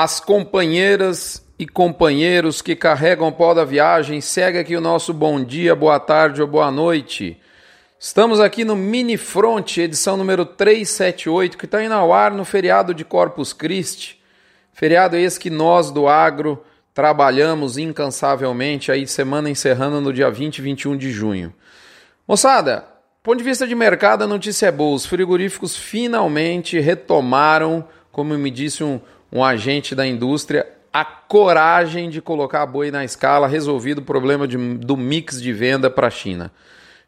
as companheiras e companheiros que carregam o pó da viagem, segue aqui o nosso bom dia, boa tarde ou boa noite. Estamos aqui no Mini Front, edição número 378, que está indo ao ar no feriado de Corpus Christi. Feriado esse que nós do agro trabalhamos incansavelmente, aí semana encerrando no dia 20 e 21 de junho. Moçada, ponto de vista de mercado, a notícia é boa. Os frigoríficos finalmente retomaram, como me disse um, um agente da indústria, a coragem de colocar boi na escala, resolvido o problema de, do mix de venda para a China.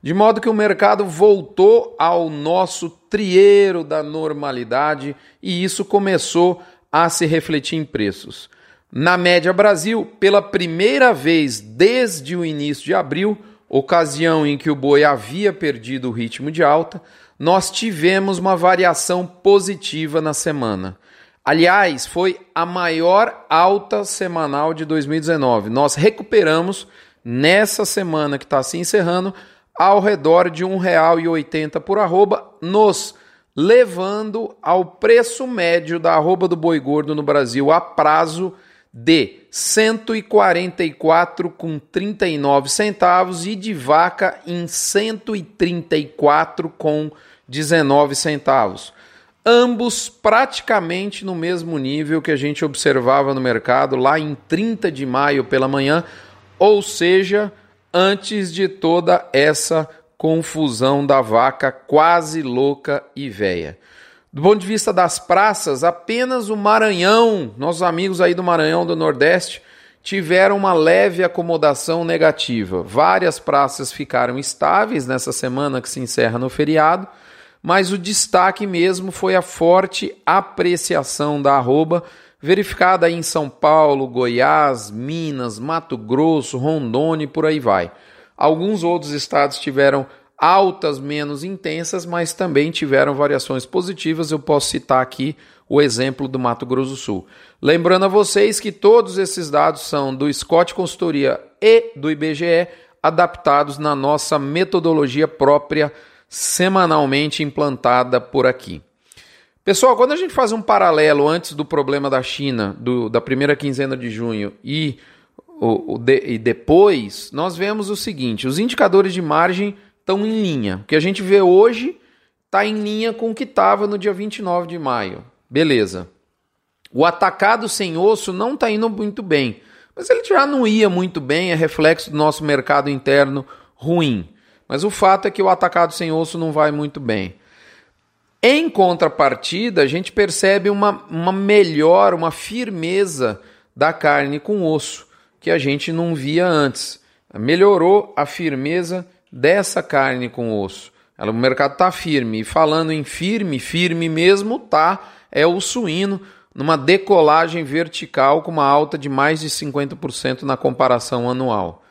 De modo que o mercado voltou ao nosso trieiro da normalidade e isso começou a se refletir em preços. Na média Brasil, pela primeira vez desde o início de abril, ocasião em que o boi havia perdido o ritmo de alta, nós tivemos uma variação positiva na semana. Aliás, foi a maior alta semanal de 2019. Nós recuperamos nessa semana que está se encerrando ao redor de R$ 1,80 por arroba, nos levando ao preço médio da arroba do boi gordo no Brasil a prazo de 144 com 39 centavos e de vaca em 134 com 19 centavos ambos praticamente no mesmo nível que a gente observava no mercado lá em 30 de maio pela manhã, ou seja, antes de toda essa confusão da vaca quase louca e véia. Do ponto de vista das praças, apenas o Maranhão, nossos amigos aí do Maranhão do Nordeste, tiveram uma leve acomodação negativa. Várias praças ficaram estáveis nessa semana que se encerra no feriado mas o destaque mesmo foi a forte apreciação da arroba verificada em São Paulo, Goiás, Minas, Mato Grosso, Rondônia e por aí vai. Alguns outros estados tiveram altas menos intensas, mas também tiveram variações positivas. Eu posso citar aqui o exemplo do Mato Grosso do Sul. Lembrando a vocês que todos esses dados são do Scott Consultoria e do IBGE, adaptados na nossa metodologia própria semanalmente implantada por aqui. Pessoal, quando a gente faz um paralelo antes do problema da China, do, da primeira quinzena de junho e, o, o de, e depois, nós vemos o seguinte: os indicadores de margem estão em linha. O que a gente vê hoje está em linha com o que estava no dia 29 de maio. Beleza. O atacado sem osso não está indo muito bem, mas ele já não ia muito bem, é reflexo do nosso mercado interno ruim. Mas o fato é que o atacado sem osso não vai muito bem. Em contrapartida, a gente percebe uma, uma melhor, uma firmeza da carne com osso, que a gente não via antes. Melhorou a firmeza dessa carne com osso. Ela, o mercado está firme. E falando em firme, firme mesmo tá, é o suíno, numa decolagem vertical com uma alta de mais de 50% na comparação anual.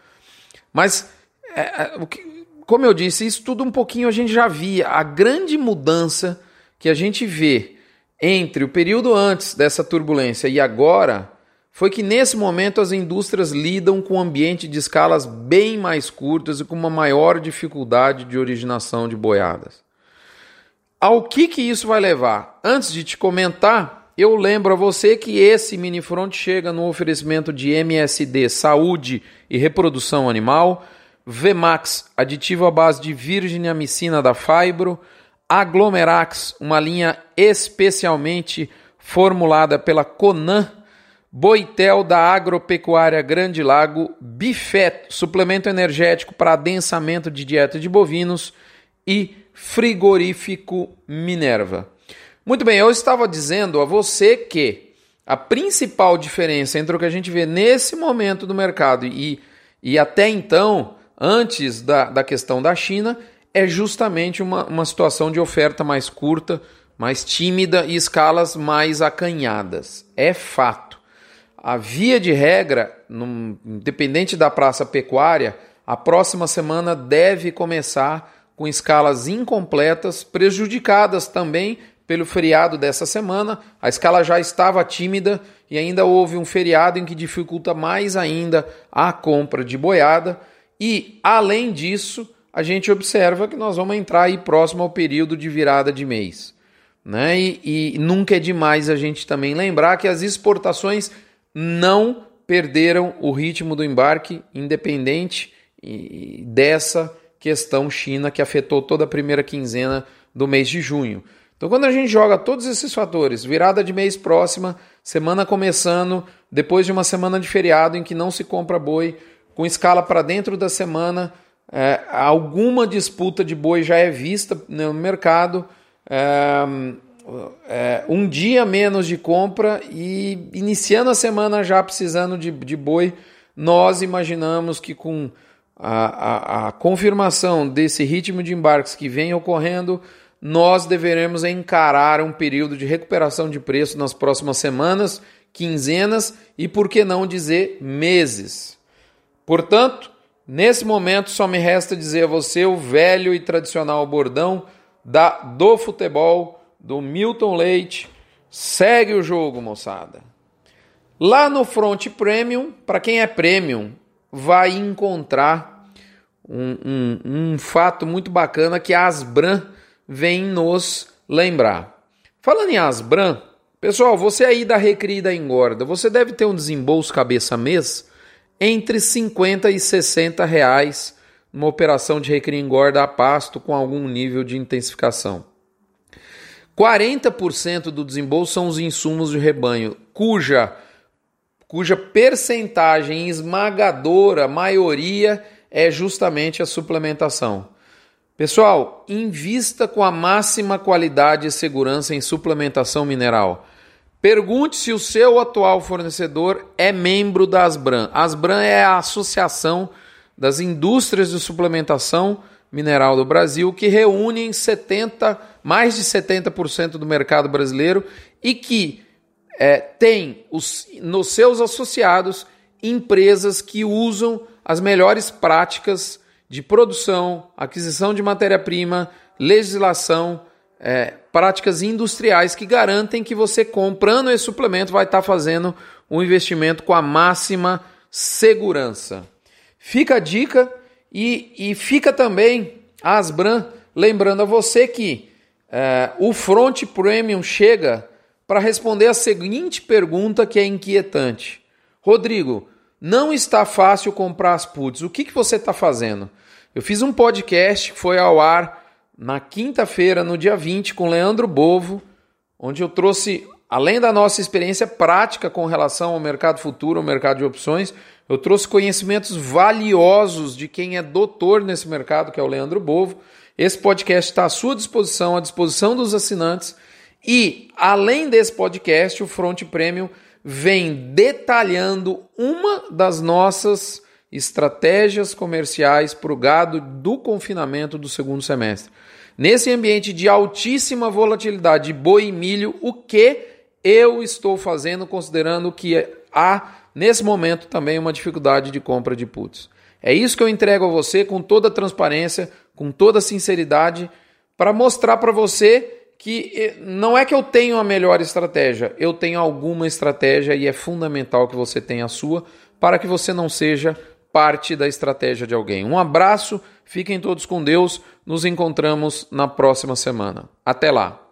Mas é, é o que, como eu disse, isso tudo um pouquinho a gente já via. A grande mudança que a gente vê entre o período antes dessa turbulência e agora foi que nesse momento as indústrias lidam com um ambiente de escalas bem mais curtas e com uma maior dificuldade de originação de boiadas. Ao que, que isso vai levar? Antes de te comentar, eu lembro a você que esse mini front chega no oferecimento de MSD Saúde e Reprodução Animal Vmax, aditivo à base de virgem amicina da Fibro, Aglomerax, uma linha especialmente formulada pela Conan, Boitel da Agropecuária Grande Lago, Bifet, suplemento energético para adensamento de dieta de bovinos e frigorífico Minerva. Muito bem, eu estava dizendo a você que a principal diferença entre o que a gente vê nesse momento do mercado e, e até então antes da, da questão da China, é justamente uma, uma situação de oferta mais curta, mais tímida e escalas mais acanhadas. É fato. A via de regra, num, independente da praça pecuária, a próxima semana deve começar com escalas incompletas, prejudicadas também pelo feriado dessa semana. A escala já estava tímida e ainda houve um feriado em que dificulta mais ainda a compra de boiada. E, além disso, a gente observa que nós vamos entrar aí próximo ao período de virada de mês. Né? E, e nunca é demais a gente também lembrar que as exportações não perderam o ritmo do embarque, independente dessa questão China que afetou toda a primeira quinzena do mês de junho. Então, quando a gente joga todos esses fatores, virada de mês próxima, semana começando, depois de uma semana de feriado em que não se compra boi, com escala para dentro da semana, é, alguma disputa de boi já é vista no mercado. É, é, um dia menos de compra e iniciando a semana já precisando de, de boi, nós imaginamos que com a, a, a, confirmação desse ritmo de embarques que vem ocorrendo, nós deveremos encarar um período de recuperação de preço nas próximas semanas, quinzenas e, por que não dizer, meses. Portanto, nesse momento só me resta dizer a você o velho e tradicional bordão da, do futebol do Milton Leite. Segue o jogo, moçada. Lá no Front Premium, para quem é Premium, vai encontrar um, um, um fato muito bacana que a Asbran vem nos lembrar. Falando em Asbran, pessoal, você aí da Recria e da Engorda, você deve ter um desembolso cabeça mês entre 50 e 60 reais numa operação de recria engorda a pasto com algum nível de intensificação. 40% do desembolso são os insumos de rebanho, cuja, cuja percentagem esmagadora, maioria, é justamente a suplementação. Pessoal, invista com a máxima qualidade e segurança em suplementação mineral. Pergunte se o seu atual fornecedor é membro da Asbran. A Asbran é a associação das indústrias de suplementação mineral do Brasil, que reúnem 70, mais de 70% do mercado brasileiro e que é, tem os, nos seus associados empresas que usam as melhores práticas de produção, aquisição de matéria-prima, legislação, é, práticas industriais que garantem que você comprando esse suplemento vai estar fazendo um investimento com a máxima segurança. Fica a dica e, e fica também a Asbran lembrando a você que é, o Front Premium chega para responder a seguinte pergunta que é inquietante. Rodrigo, não está fácil comprar as puts. O que, que você está fazendo? Eu fiz um podcast que foi ao ar na quinta-feira, no dia 20, com Leandro Bovo, onde eu trouxe, além da nossa experiência prática com relação ao mercado futuro, ao mercado de opções, eu trouxe conhecimentos valiosos de quem é doutor nesse mercado, que é o Leandro Bovo. Esse podcast está à sua disposição, à disposição dos assinantes. E, além desse podcast, o Front Premium vem detalhando uma das nossas estratégias comerciais para o gado do confinamento do segundo semestre. Nesse ambiente de altíssima volatilidade de boi e milho, o que eu estou fazendo considerando que há nesse momento também uma dificuldade de compra de puts. É isso que eu entrego a você com toda transparência, com toda sinceridade, para mostrar para você que eh, não é que eu tenho a melhor estratégia, eu tenho alguma estratégia e é fundamental que você tenha a sua para que você não seja parte da estratégia de alguém. Um abraço, fiquem todos com Deus, nos encontramos na próxima semana. Até lá!